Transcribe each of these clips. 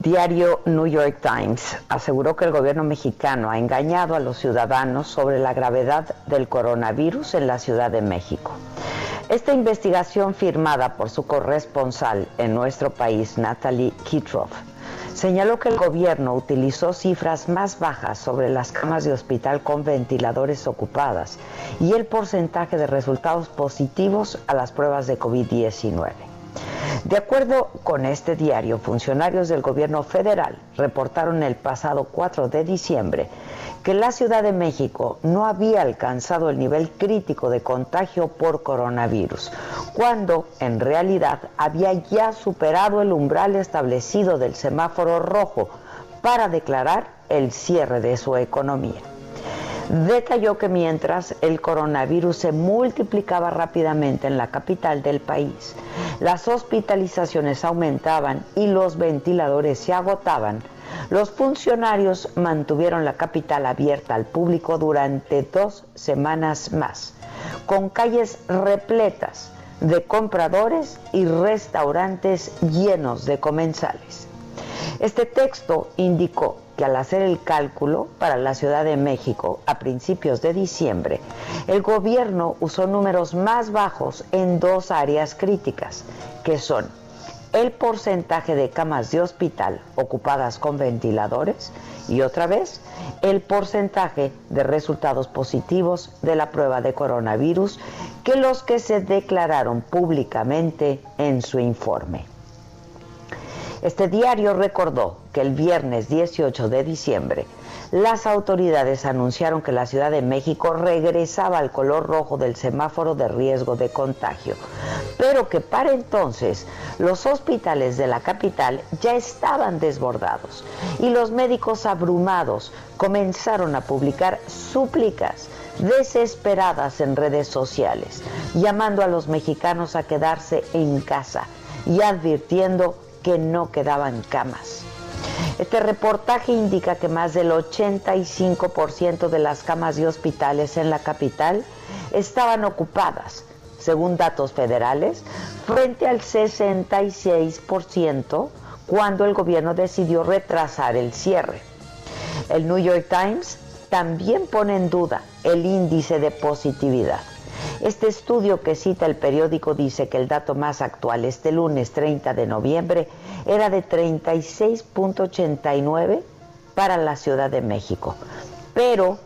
diario New York Times aseguró que el gobierno mexicano ha engañado a los ciudadanos sobre la gravedad del coronavirus en la Ciudad de México. Esta investigación firmada por su corresponsal en nuestro país, Natalie Kitroff, señaló que el gobierno utilizó cifras más bajas sobre las camas de hospital con ventiladores ocupadas y el porcentaje de resultados positivos a las pruebas de COVID-19. De acuerdo con este diario, funcionarios del gobierno federal reportaron el pasado 4 de diciembre que la Ciudad de México no había alcanzado el nivel crítico de contagio por coronavirus, cuando en realidad había ya superado el umbral establecido del semáforo rojo para declarar el cierre de su economía detalló que mientras el coronavirus se multiplicaba rápidamente en la capital del país, las hospitalizaciones aumentaban y los ventiladores se agotaban, los funcionarios mantuvieron la capital abierta al público durante dos semanas más, con calles repletas de compradores y restaurantes llenos de comensales. Este texto indicó que al hacer el cálculo para la Ciudad de México a principios de diciembre, el gobierno usó números más bajos en dos áreas críticas, que son el porcentaje de camas de hospital ocupadas con ventiladores y otra vez el porcentaje de resultados positivos de la prueba de coronavirus que los que se declararon públicamente en su informe. Este diario recordó que el viernes 18 de diciembre las autoridades anunciaron que la Ciudad de México regresaba al color rojo del semáforo de riesgo de contagio, pero que para entonces los hospitales de la capital ya estaban desbordados y los médicos abrumados comenzaron a publicar súplicas desesperadas en redes sociales, llamando a los mexicanos a quedarse en casa y advirtiendo que no quedaban camas. Este reportaje indica que más del 85% de las camas de hospitales en la capital estaban ocupadas, según datos federales, frente al 66% cuando el gobierno decidió retrasar el cierre. El New York Times también pone en duda el índice de positividad. Este estudio que cita el periódico dice que el dato más actual este lunes 30 de noviembre era de 36.89 para la Ciudad de México. Pero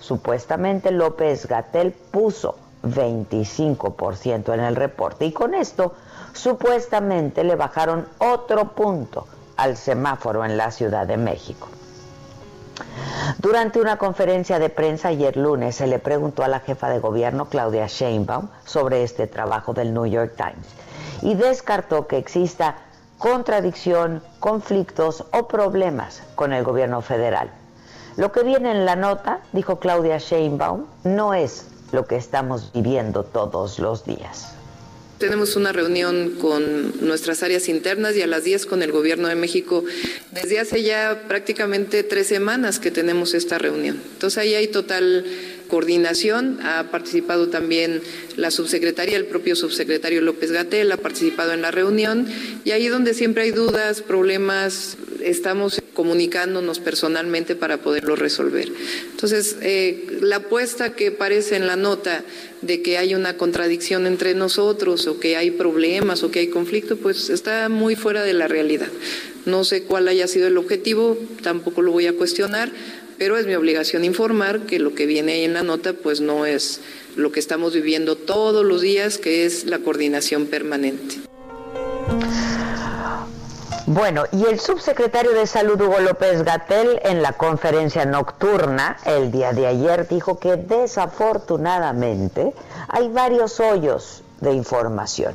supuestamente López Gatel puso 25% en el reporte y con esto supuestamente le bajaron otro punto al semáforo en la Ciudad de México. Durante una conferencia de prensa ayer lunes se le preguntó a la jefa de gobierno Claudia Sheinbaum sobre este trabajo del New York Times y descartó que exista contradicción, conflictos o problemas con el gobierno federal. Lo que viene en la nota, dijo Claudia Sheinbaum, no es lo que estamos viviendo todos los días. Tenemos una reunión con nuestras áreas internas y a las 10 con el Gobierno de México. Desde hace ya prácticamente tres semanas que tenemos esta reunión. Entonces ahí hay total coordinación. Ha participado también la subsecretaría, el propio subsecretario López Gatel ha participado en la reunión y ahí donde siempre hay dudas, problemas, estamos comunicándonos personalmente para poderlo resolver. Entonces, eh, la apuesta que parece en la nota de que hay una contradicción entre nosotros o que hay problemas o que hay conflicto, pues está muy fuera de la realidad. No sé cuál haya sido el objetivo, tampoco lo voy a cuestionar, pero es mi obligación informar que lo que viene ahí en la nota pues no es lo que estamos viviendo todos los días, que es la coordinación permanente. Bueno, y el subsecretario de Salud Hugo López Gatel en la conferencia nocturna el día de ayer dijo que desafortunadamente hay varios hoyos de información.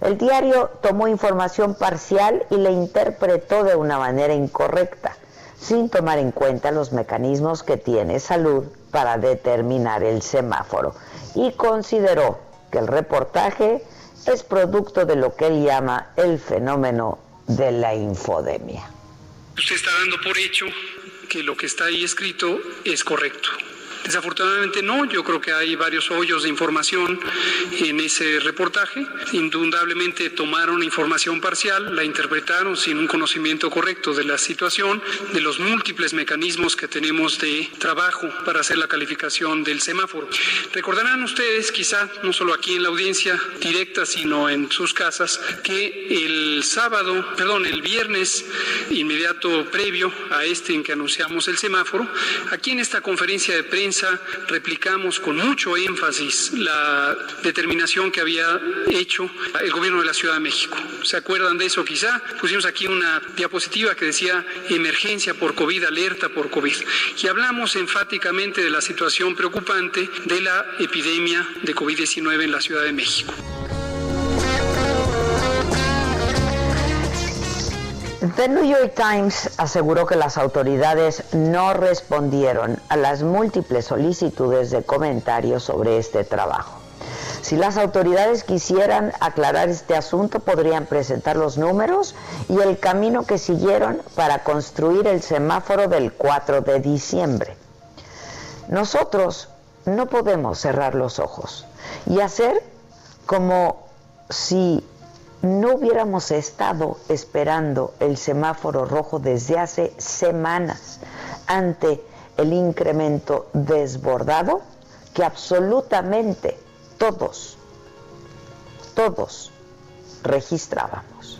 El diario tomó información parcial y la interpretó de una manera incorrecta, sin tomar en cuenta los mecanismos que tiene salud para determinar el semáforo, y consideró que el reportaje es producto de lo que él llama el fenómeno de la infodemia. Usted está dando por hecho que lo que está ahí escrito es correcto. Desafortunadamente no, yo creo que hay varios hoyos de información en ese reportaje. Indudablemente tomaron información parcial, la interpretaron sin un conocimiento correcto de la situación, de los múltiples mecanismos que tenemos de trabajo para hacer la calificación del semáforo. Recordarán ustedes, quizá no solo aquí en la audiencia directa, sino en sus casas, que el sábado, perdón, el viernes inmediato previo a este en que anunciamos el semáforo, aquí en esta conferencia de replicamos con mucho énfasis la determinación que había hecho el gobierno de la Ciudad de México. ¿Se acuerdan de eso quizá? Pusimos aquí una diapositiva que decía emergencia por COVID, alerta por COVID. Y hablamos enfáticamente de la situación preocupante de la epidemia de COVID-19 en la Ciudad de México. The New York Times aseguró que las autoridades no respondieron a las múltiples solicitudes de comentarios sobre este trabajo. Si las autoridades quisieran aclarar este asunto, podrían presentar los números y el camino que siguieron para construir el semáforo del 4 de diciembre. Nosotros no podemos cerrar los ojos y hacer como si no hubiéramos estado esperando el semáforo rojo desde hace semanas ante el incremento desbordado que absolutamente todos, todos registrábamos.